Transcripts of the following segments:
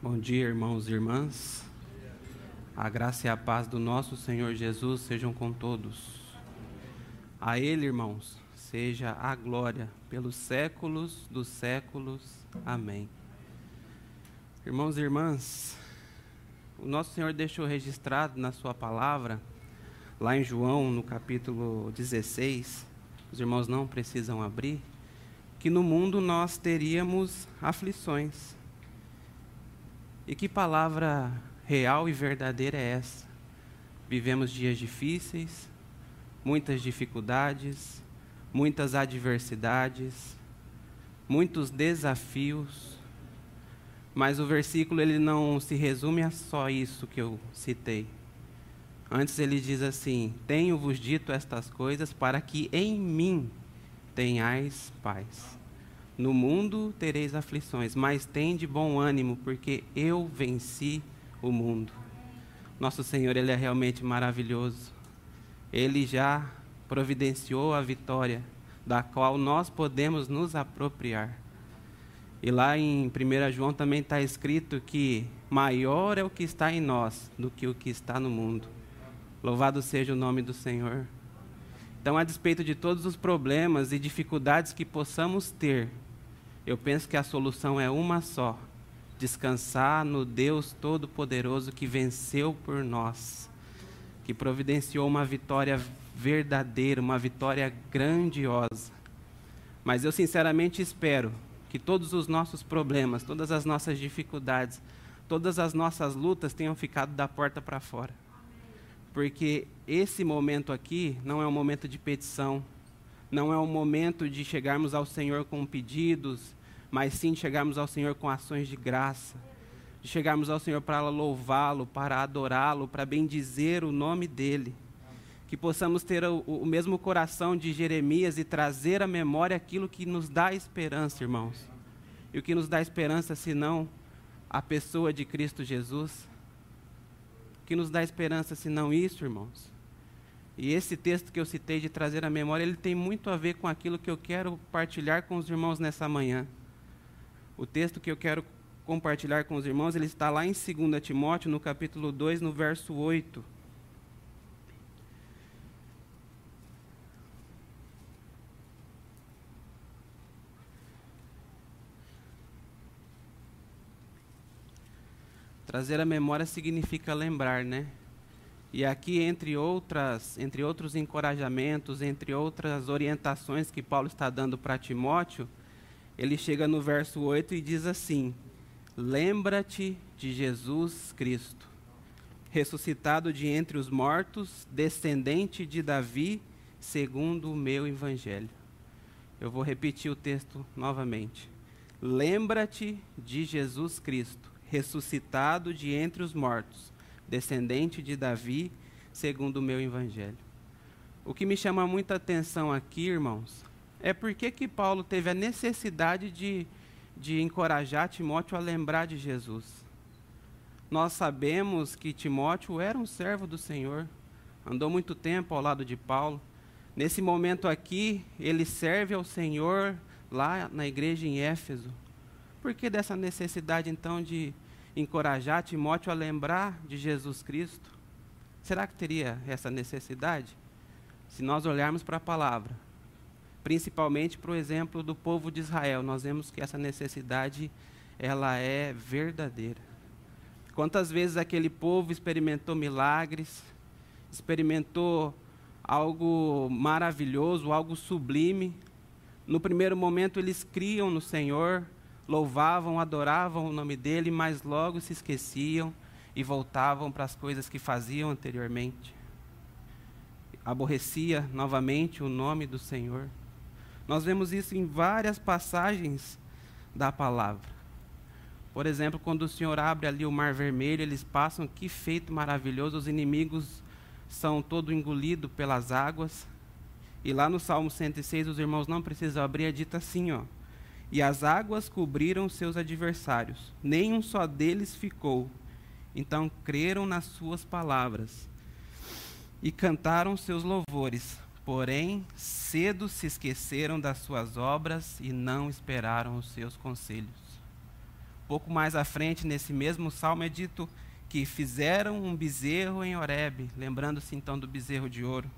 Bom dia, irmãos e irmãs. A graça e a paz do nosso Senhor Jesus sejam com todos. A Ele, irmãos, seja a glória pelos séculos dos séculos. Amém. Irmãos e irmãs, o nosso Senhor deixou registrado na Sua palavra, lá em João, no capítulo 16, os irmãos não precisam abrir, que no mundo nós teríamos aflições. E que palavra real e verdadeira é essa? Vivemos dias difíceis, muitas dificuldades, muitas adversidades, muitos desafios. Mas o versículo ele não se resume a só isso que eu citei. Antes ele diz assim: Tenho-vos dito estas coisas para que em mim tenhais paz. No mundo tereis aflições, mas tende bom ânimo, porque eu venci o mundo. Nosso Senhor, Ele é realmente maravilhoso. Ele já providenciou a vitória, da qual nós podemos nos apropriar. E lá em 1 João também está escrito que maior é o que está em nós do que o que está no mundo. Louvado seja o nome do Senhor. Então, a despeito de todos os problemas e dificuldades que possamos ter, eu penso que a solução é uma só: descansar no Deus Todo-Poderoso que venceu por nós, que providenciou uma vitória verdadeira, uma vitória grandiosa. Mas eu sinceramente espero que todos os nossos problemas, todas as nossas dificuldades, todas as nossas lutas tenham ficado da porta para fora. Porque esse momento aqui não é um momento de petição, não é um momento de chegarmos ao Senhor com pedidos, mas sim chegarmos ao Senhor com ações de graça, de chegarmos ao Senhor para louvá-lo, para adorá-lo, para bendizer o nome dEle. Que possamos ter o, o, mesmo coração de Jeremias e trazer à memória aquilo que nos dá esperança, irmãos. E o que nos dá esperança, senão a pessoa de Cristo Jesus? O que nos dá esperança, senão isso, irmãos? E esse texto que eu citei de trazer à memória, ele tem muito a ver com aquilo que eu quero partilhar com os irmãos nessa manhã. O texto que eu quero compartilhar com os irmãos, ele está lá em 2 Timóteo, no capítulo 2, no verso 8. Trazer a memória significa lembrar, né? E aqui, entre outras, entre outros encorajamentos, entre outras orientações que Paulo está dando para Timóteo, ele chega no verso 8 e diz assim: Lembra-te de Jesus Cristo, ressuscitado de entre os mortos, descendente de Davi, segundo o meu evangelho. Eu vou repetir o texto novamente. Lembra-te de Jesus Cristo, ressuscitado de entre os mortos, descendente de Davi, segundo o meu evangelho. O que me chama muita atenção aqui, irmãos, é por que Paulo teve a necessidade de, de encorajar Timóteo a lembrar de Jesus. Nós sabemos que Timóteo era um servo do Senhor, andou muito tempo ao lado de Paulo. Nesse momento aqui, ele serve ao Senhor lá na igreja em Éfeso. Por que dessa necessidade então de encorajar Timóteo a lembrar de Jesus Cristo? Será que teria essa necessidade? Se nós olharmos para a palavra, principalmente para o exemplo do povo de Israel. Nós vemos que essa necessidade ela é verdadeira. Quantas vezes aquele povo experimentou milagres, experimentou algo maravilhoso, algo sublime. No primeiro momento eles criam no Senhor, louvavam, adoravam o nome dele, mas logo se esqueciam e voltavam para as coisas que faziam anteriormente. Aborrecia novamente o nome do Senhor. Nós vemos isso em várias passagens da palavra. Por exemplo, quando o Senhor abre ali o mar vermelho, eles passam, que feito maravilhoso, os inimigos são todo engolidos pelas águas. E lá no Salmo 106, os irmãos não precisam abrir, é dito assim, ó. E as águas cobriram seus adversários, nem um só deles ficou. Então creram nas suas palavras e cantaram seus louvores Porém, cedo se esqueceram das suas obras e não esperaram os seus conselhos. Pouco mais à frente, nesse mesmo salmo, é dito que fizeram um bezerro em Horebe, lembrando-se então do bezerro de ouro,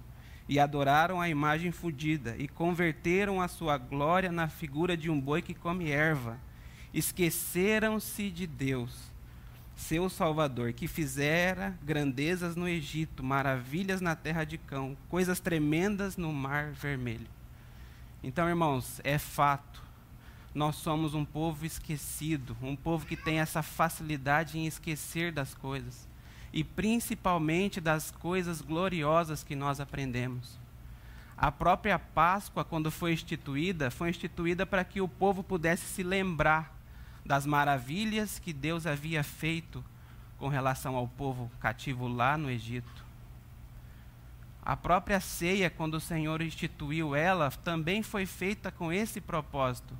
e adoraram a imagem fudida, e converteram a sua glória na figura de um boi que come erva. Esqueceram-se de Deus, seu Salvador, que fizera grandezas no Egito, maravilhas na terra de Cão, coisas tremendas no mar vermelho. Então, irmãos, é fato nós somos um povo esquecido, um povo que tem essa facilidade em esquecer das coisas, e principalmente das coisas gloriosas que nós aprendemos. A própria Páscoa, quando foi instituída, foi instituída para que o povo pudesse se lembrar das maravilhas que Deus havia feito com relação ao povo cativo lá no Egito. A própria ceia, quando o Senhor instituiu ela, também foi feita com esse propósito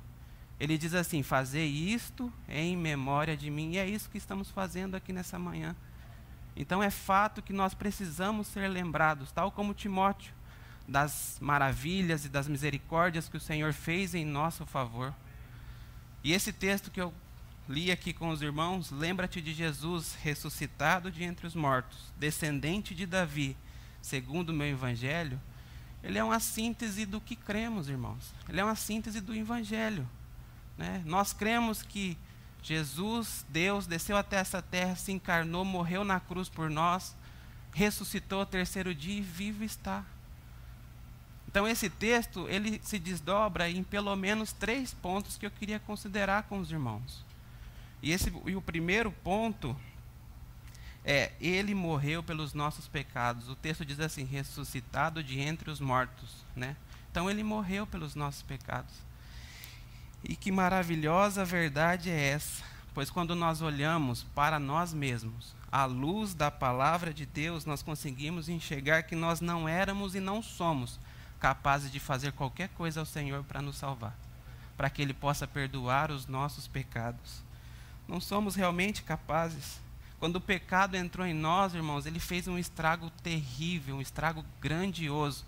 ele diz assim: Fazer isto em memória de mim. E é isso que estamos fazendo aqui nessa manhã. Então é fato que nós precisamos ser lembrados, tal como Timóteo, das maravilhas e das misericórdias que o Senhor fez em nosso favor. E esse texto que eu li aqui com os irmãos, lembra-te de Jesus ressuscitado de entre os mortos, descendente de Davi, segundo o meu evangelho. Ele é uma síntese do que cremos, irmãos. Ele é uma síntese do evangelho. Né? Nós cremos que Jesus, Deus, desceu até essa terra, se encarnou, morreu na cruz por nós, ressuscitou ao terceiro dia e vivo está. Então esse texto, ele se desdobra em pelo menos três pontos que eu queria considerar com os irmãos. E, esse, e o primeiro ponto é, ele morreu pelos nossos pecados. O texto diz assim, ressuscitado de entre os mortos. Né? Então ele morreu pelos nossos pecados. E que maravilhosa verdade é essa, pois quando nós olhamos para nós mesmos, à luz da palavra de Deus, nós conseguimos enxergar que nós não éramos e não somos capazes de fazer qualquer coisa ao Senhor para nos salvar, para que Ele possa perdoar os nossos pecados. Não somos realmente capazes. Quando o pecado entrou em nós, irmãos, ele fez um estrago terrível, um estrago grandioso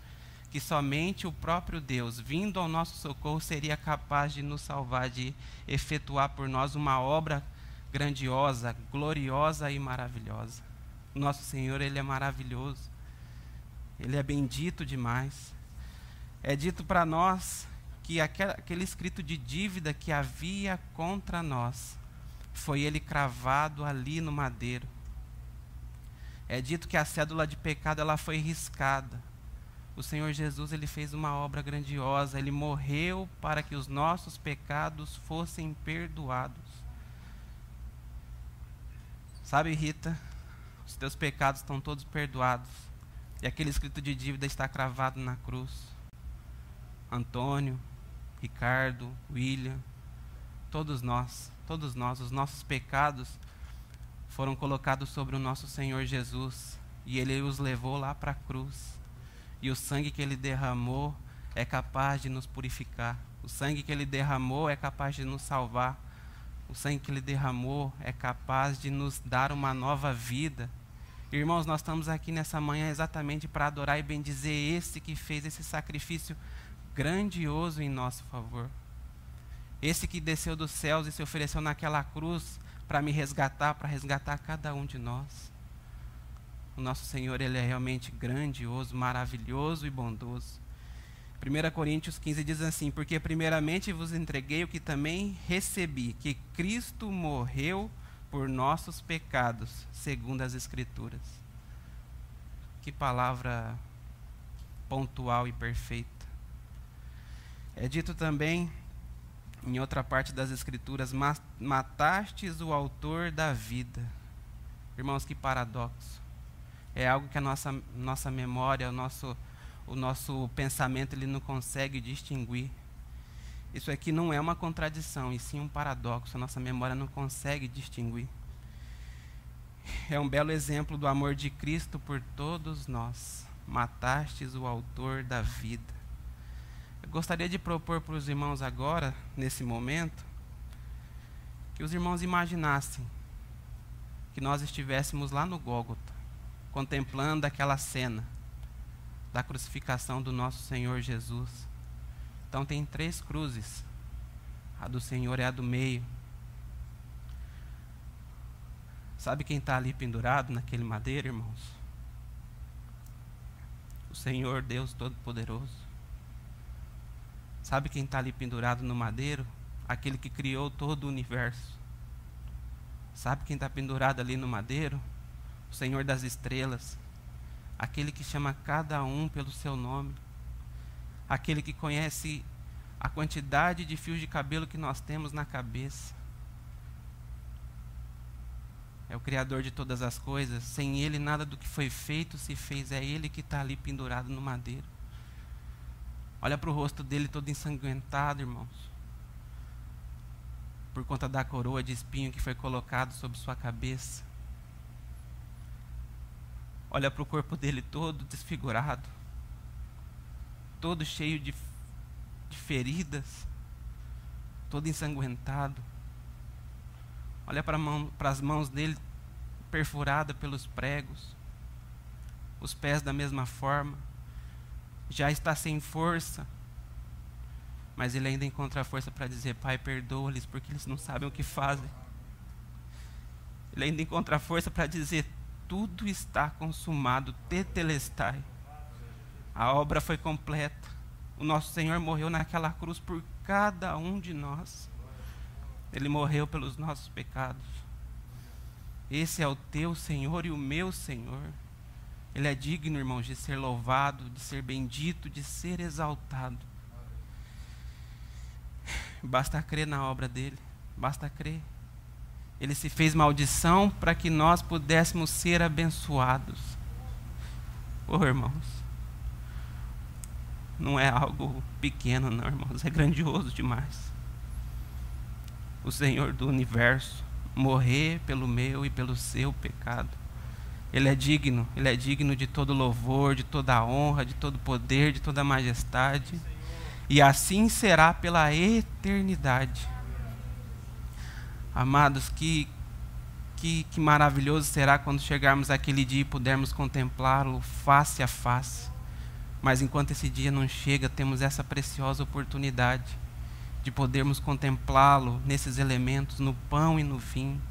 que somente o próprio Deus, vindo ao nosso socorro, seria capaz de nos salvar, de efetuar por nós uma obra grandiosa, gloriosa e maravilhosa. Nosso Senhor, Ele é maravilhoso. Ele é bendito demais. É dito para nós que aquele escrito de dívida que havia contra nós, foi ele cravado ali no madeiro. É dito que a cédula de pecado ela foi riscada o Senhor Jesus ele fez uma obra grandiosa, ele morreu para que os nossos pecados fossem perdoados. Sabe, Rita, os teus pecados estão todos perdoados. E aquele escrito de dívida está cravado na cruz. Antônio, Ricardo, William, todos nós, todos nós, os nossos pecados foram colocados sobre o nosso Senhor Jesus e ele os levou lá para a cruz. E o sangue que ele derramou é capaz de nos purificar. O sangue que ele derramou é capaz de nos salvar. O sangue que ele derramou é capaz de nos dar uma nova vida. Irmãos, nós estamos aqui nessa manhã exatamente para adorar e bendizer esse que fez esse sacrifício grandioso em nosso favor. Esse que desceu dos céus e se ofereceu naquela cruz para me resgatar, para resgatar cada um de nós. O nosso Senhor, ele é realmente grandioso, maravilhoso e bondoso. 1 Coríntios 15 diz assim: Porque primeiramente vos entreguei o que também recebi, que Cristo morreu por nossos pecados, segundo as Escrituras. Que palavra pontual e perfeita. É dito também, em outra parte das Escrituras, matastes o autor da vida. Irmãos, que paradoxo é algo que a nossa, nossa memória, o nosso, o nosso pensamento ele não consegue distinguir. Isso aqui não é uma contradição, e sim um paradoxo. A nossa memória não consegue distinguir. É um belo exemplo do amor de Cristo por todos nós. Matastes o autor da vida. Gostaria de propor para os irmãos agora, nesse momento, que os irmãos imaginassem que nós estivéssemos lá no Gólgota contemplando aquela cena da crucificação do nosso Senhor Jesus. Então tem três cruzes. A do Senhor é a do meio. Sabe quem está ali pendurado naquele madeiro, irmãos? O Senhor Deus Todo-Poderoso. Sabe quem está ali pendurado no madeiro? Aquele que criou todo o universo. Sabe quem está pendurado ali no madeiro? O Senhor das estrelas. Aquele que chama cada um pelo seu nome. Aquele que conhece a quantidade de fios de cabelo que nós temos na cabeça. É o Criador de todas as coisas. Sem Ele, nada do que foi feito se fez. É Ele que está ali pendurado no madeiro. Olha para o rosto dele todo ensanguentado, irmãos. Por conta da coroa de espinho que foi colocado sobre sua cabeça. Olha para o corpo dele todo desfigurado, todo cheio de, de feridas, todo ensanguentado. Olha para mão, as mãos dele perfuradas pelos pregos, os pés da mesma forma, já está sem força mas ele ainda encontra força para dizer: Pai, perdoa-lhes, porque eles não sabem o que fazem. Ele ainda encontra força para dizer: Tudo está consumado, tetelestai. A obra foi completa. O nosso Senhor morreu naquela cruz por cada um de nós. Ele morreu pelos nossos pecados. Esse é o teu Senhor e o meu Senhor. Ele é digno, irmãos, de ser louvado, de ser bendito, de ser exaltado. Basta crer na obra dele. Basta crer. Ele se fez maldição para que nós pudéssemos ser abençoados. Oh, irmãos. Não é algo pequeno, não, irmãos. É grandioso demais. O Senhor do universo morrer pelo meu e pelo seu pecado. Ele é digno, ele é digno de todo louvor, de toda honra, de todo poder, de toda majestade e assim será pela eternidade. Amados, que, que, que maravilhoso será quando chegarmos aquele dia e pudermos contemplá-lo face a face. Mas enquanto esse dia não chega, temos essa preciosa oportunidade de podermos contemplá-lo nesses elementos, no pão e no vinho,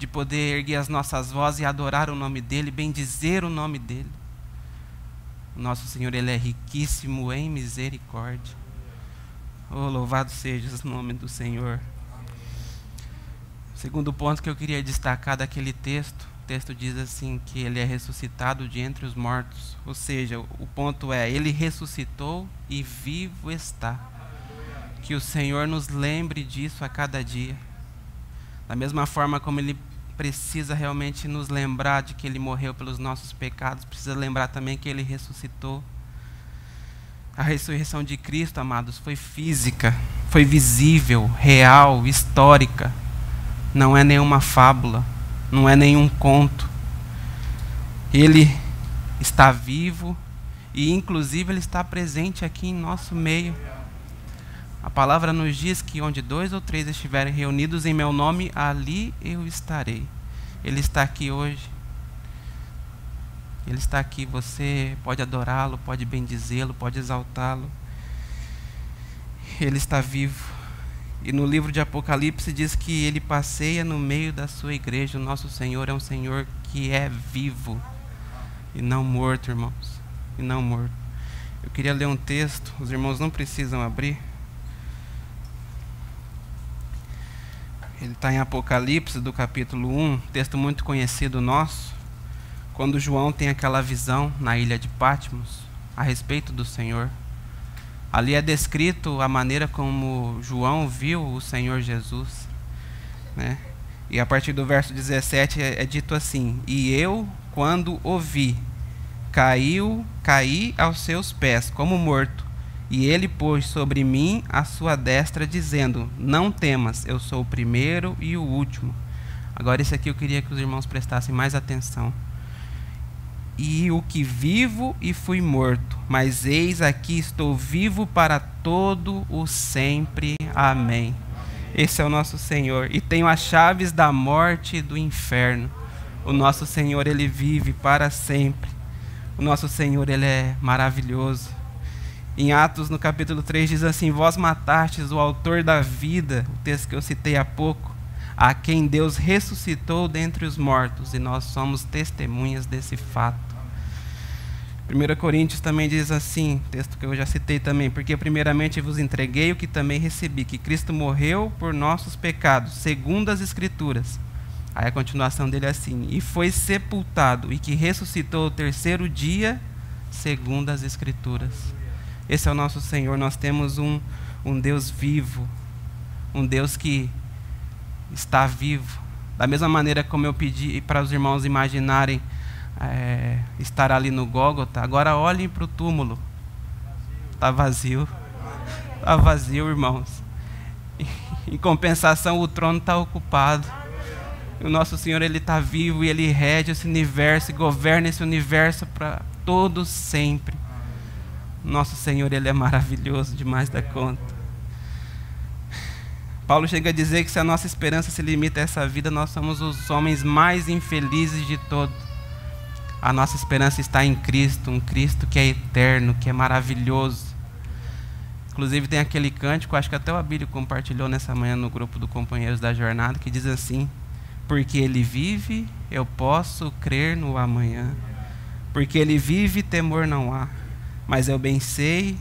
de poder erguer as nossas vozes e adorar o nome dele, bendizer o nome dele. Nosso Senhor, ele é riquíssimo em misericórdia. Oh, louvado seja o nome do Senhor. Segundo ponto que eu queria destacar daquele texto, o texto diz assim que ele é ressuscitado de entre os mortos. Ou seja, o ponto é, ele ressuscitou e vivo está. Que o Senhor nos lembre disso a cada dia. Da mesma forma como ele precisa realmente nos lembrar de que ele morreu pelos nossos pecados, precisa lembrar também que ele ressuscitou a ressurreição de Cristo, amados, foi física, foi visível, real, histórica. Não é nenhuma fábula, não é nenhum conto. Ele está vivo e, inclusive, ele está presente aqui em nosso meio. A palavra nos diz que onde dois ou três estiverem reunidos em meu nome, ali eu estarei. Ele está aqui hoje. Ele está aqui, você pode adorá-lo, pode bendizê-lo, pode exaltá-lo. Ele está vivo. E no livro de Apocalipse diz que ele passeia no meio da sua igreja. O nosso Senhor é um Senhor que é vivo e não morto, irmãos. E não morto. Eu queria ler um texto, os irmãos não precisam abrir. Ele está em Apocalipse, do capítulo 1, texto muito conhecido nosso quando João tem aquela visão na ilha de Patmos a respeito do Senhor. Ali é descrito a maneira como João viu o Senhor Jesus. Né? E a partir do verso 17 é, é dito assim: E eu, quando ouvi, caiu, caí aos seus pés como morto. E ele pôs sobre mim a sua destra, dizendo: Não temas, eu sou o primeiro e o último. Agora, isso aqui eu queria que os irmãos prestassem mais atenção e o que vivo e fui morto, mas eis aqui estou vivo para todo o sempre. Amém. Esse é o nosso Senhor e tenho as chaves da morte e do inferno. O nosso Senhor ele vive para sempre. O nosso Senhor ele é maravilhoso. Em Atos, no capítulo 3, diz assim: Vós matastes o autor da vida, o texto que eu citei há pouco, a quem Deus ressuscitou dentre os mortos, e nós somos testemunhas desse fato. 1 Coríntios também diz assim, texto que eu já citei também, porque primeiramente vos entreguei o que também recebi, que Cristo morreu por nossos pecados, segundo as Escrituras. Aí a continuação dele é assim, e foi sepultado, e que ressuscitou o terceiro dia, segundo as Escrituras. Esse é o nosso Senhor, nós temos um, um Deus vivo, um Deus que está vivo. Da mesma maneira como eu pedi para os irmãos imaginarem é, estar ali no Gólgota, agora olhem para o túmulo. Está vazio. Está vazio, irmãos. Em compensação, o trono está ocupado. O nosso Senhor ele está vivo e ele rege esse universo e governa esse universo para todos sempre. Nosso Senhor ele é maravilhoso demais da conta. Paulo chega a dizer que se a nossa esperança se limita a essa vida, nós somos os homens mais infelizes de todos. A nossa esperança está em Cristo, um Cristo que é eterno, que é maravilhoso. Inclusive tem aquele cântico, acho que até o Abílio compartilhou nessa manhã no grupo do Companheiros da Jornada, que diz assim: Porque Ele vive, eu posso crer no amanhã. Porque Ele vive, temor não há. Mas eu bem sei,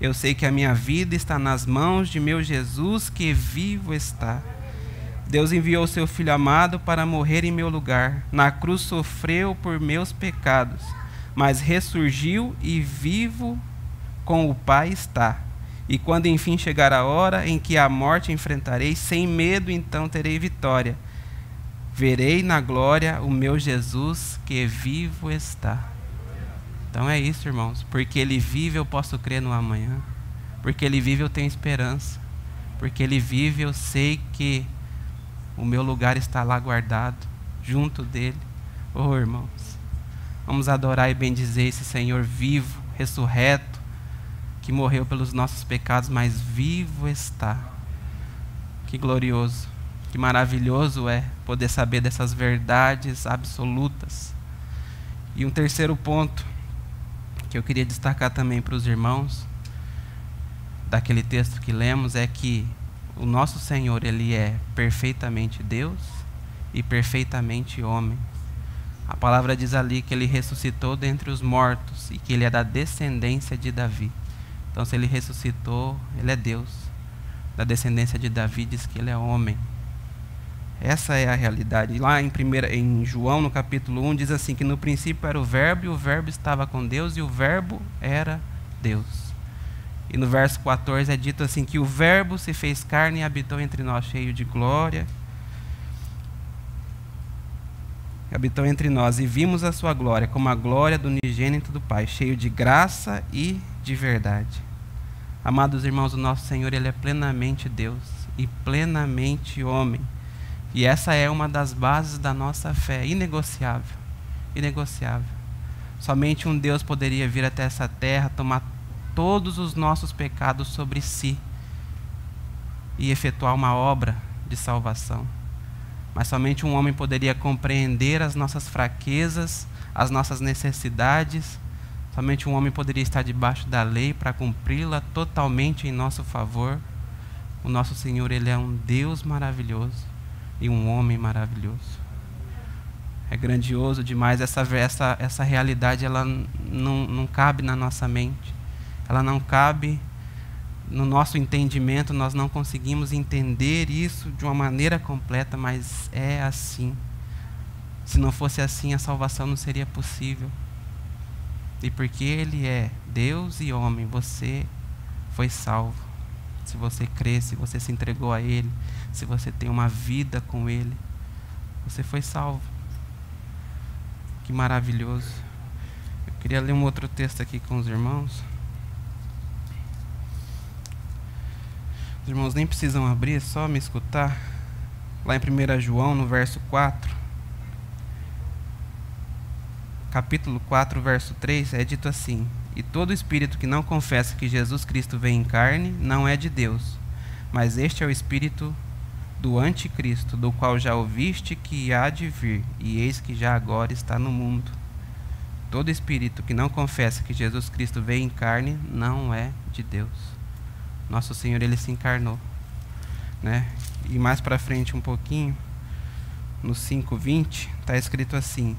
eu sei que a minha vida está nas mãos de meu Jesus que vivo está. Deus enviou seu Filho amado para morrer em meu lugar. Na cruz sofreu por meus pecados, mas ressurgiu e vivo com o Pai está. E quando enfim chegar a hora em que a morte enfrentarei, sem medo então terei vitória. Verei na glória o meu Jesus que vivo está. Então é isso, irmãos. Porque Ele vive, eu posso crer no amanhã. Porque Ele vive, eu tenho esperança. Porque Ele vive, eu sei que o meu lugar está lá guardado, junto dele. Oh, irmãos, vamos adorar e bendizer esse Senhor vivo, ressurreto, que morreu pelos nossos pecados, mas vivo está. Que glorioso, que maravilhoso é poder saber dessas verdades absolutas. E um terceiro ponto que eu queria destacar também para os irmãos, daquele texto que lemos, é que o nosso Senhor, ele é perfeitamente Deus e perfeitamente homem. A palavra diz ali que ele ressuscitou dentre os mortos e que ele é da descendência de Davi. Então, se ele ressuscitou, ele é Deus. Da descendência de Davi diz que ele é homem. Essa é a realidade. Lá em, primeira, em João, no capítulo 1, diz assim: que no princípio era o Verbo, e o Verbo estava com Deus, e o Verbo era Deus. E no verso 14 é dito assim: que o Verbo se fez carne e habitou entre nós, cheio de glória. Habitou entre nós e vimos a sua glória, como a glória do unigênito do Pai, cheio de graça e de verdade. Amados irmãos, o nosso Senhor, Ele é plenamente Deus e plenamente homem. E essa é uma das bases da nossa fé, inegociável. Inegociável. Somente um Deus poderia vir até essa terra, tomar todos os nossos pecados sobre si e efetuar uma obra de salvação. Mas somente um homem poderia compreender as nossas fraquezas, as nossas necessidades. Somente um homem poderia estar debaixo da lei para cumpri-la totalmente em nosso favor. O nosso Senhor, ele é um Deus maravilhoso e um homem maravilhoso. É grandioso demais essa essa essa realidade, ela não, não cabe na nossa mente ela não cabe no nosso entendimento, nós não conseguimos entender isso de uma maneira completa, mas é assim. Se não fosse assim, a salvação não seria possível. E porque Ele é Deus e homem, você foi salvo. Se você crê, se você se entregou a Ele, se você tem uma vida com Ele, você foi salvo. Que maravilhoso. Eu queria ler um outro texto aqui com os irmãos. Os irmãos nem precisam abrir, é só me escutar. Lá em 1 João, no verso 4, capítulo 4, verso 3, é dito assim: E todo espírito que não confessa que Jesus Cristo vem em carne não é de Deus, mas este é o espírito do anticristo, do qual já ouviste que há de vir, e eis que já agora está no mundo. Todo espírito que não confessa que Jesus Cristo veio em carne não é de Deus. Nosso Senhor, ele se encarnou. né? E mais para frente um pouquinho, no 5:20, está escrito assim: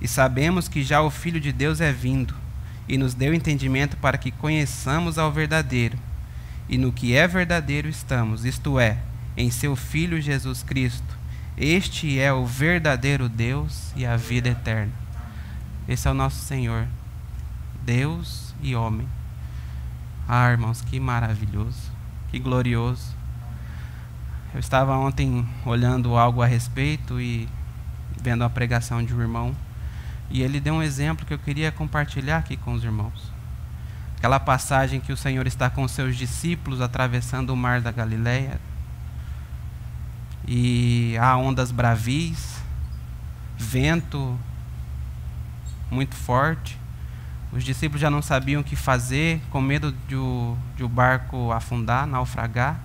E sabemos que já o Filho de Deus é vindo e nos deu entendimento para que conheçamos ao verdadeiro. E no que é verdadeiro estamos, isto é, em seu Filho Jesus Cristo. Este é o verdadeiro Deus e a vida eterna. Esse é o nosso Senhor, Deus e homem. Ah, irmãos, que maravilhoso, que glorioso. Eu estava ontem olhando algo a respeito e vendo a pregação de um irmão, e ele deu um exemplo que eu queria compartilhar aqui com os irmãos. Aquela passagem que o Senhor está com seus discípulos atravessando o mar da Galileia, e há ondas bravis, vento muito forte. Os discípulos já não sabiam o que fazer, com medo de o, de o barco afundar, naufragar.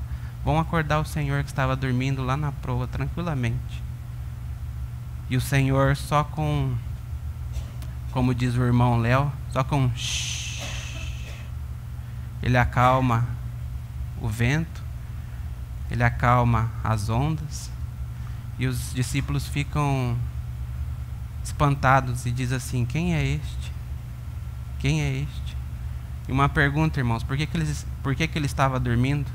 Vão acordar o Senhor que estava dormindo lá na proa tranquilamente. E o Senhor só com, como diz o irmão Léo, só com ele acalma o vento, ele acalma as ondas, e os discípulos ficam espantados e diz assim: Quem é este? Quem é este? E uma pergunta, irmãos: por que, que, ele, por que, que ele estava dormindo?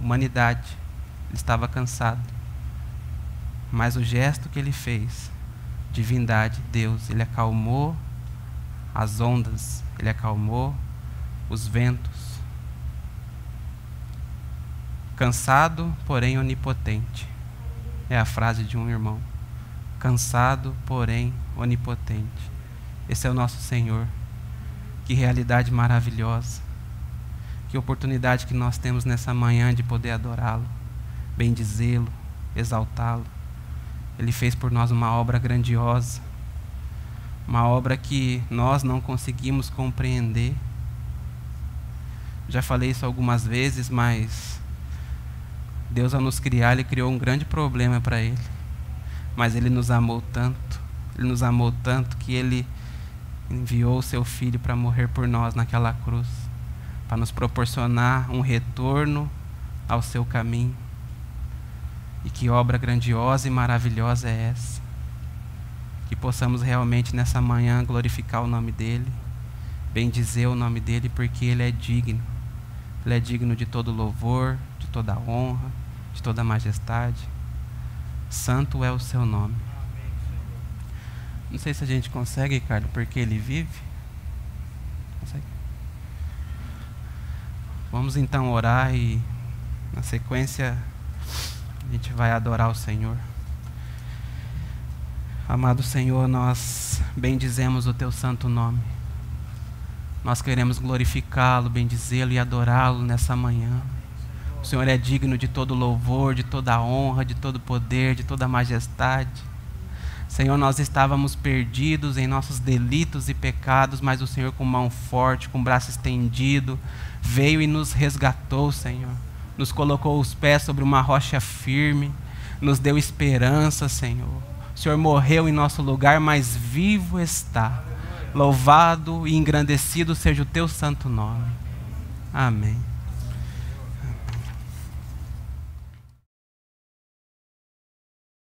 Humanidade. Ele estava cansado. Mas o gesto que ele fez, divindade, Deus, ele acalmou as ondas, ele acalmou os ventos. Cansado, porém onipotente. É a frase de um irmão cansado, porém onipotente. Esse é o nosso Senhor. Que realidade maravilhosa. Que oportunidade que nós temos nessa manhã de poder adorá-lo, bendizê-lo, exaltá-lo. Ele fez por nós uma obra grandiosa, uma obra que nós não conseguimos compreender. Já falei isso algumas vezes, mas Deus, ao nos criar, Ele criou um grande problema para Ele mas Ele nos amou tanto, Ele nos amou tanto que Ele enviou o Seu Filho para morrer por nós naquela cruz, para nos proporcionar um retorno ao Seu caminho. E que obra grandiosa e maravilhosa é essa? Que possamos realmente nessa manhã glorificar o nome dEle, bendizer o nome dEle, porque Ele é digno. Ele é digno de todo louvor, de toda honra, de toda majestade. Santo é o seu nome. Não sei se a gente consegue, Ricardo, porque ele vive. Consegue? Vamos então orar e, na sequência, a gente vai adorar o Senhor. Amado Senhor, nós bendizemos o teu santo nome. Nós queremos glorificá-lo, bendizê-lo e adorá-lo nessa manhã. O Senhor é digno de todo louvor, de toda honra, de todo poder, de toda majestade. Senhor, nós estávamos perdidos em nossos delitos e pecados, mas o Senhor, com mão forte, com braço estendido, veio e nos resgatou, Senhor. Nos colocou os pés sobre uma rocha firme, nos deu esperança, Senhor. O Senhor morreu em nosso lugar, mas vivo está. Louvado e engrandecido seja o teu santo nome. Amém.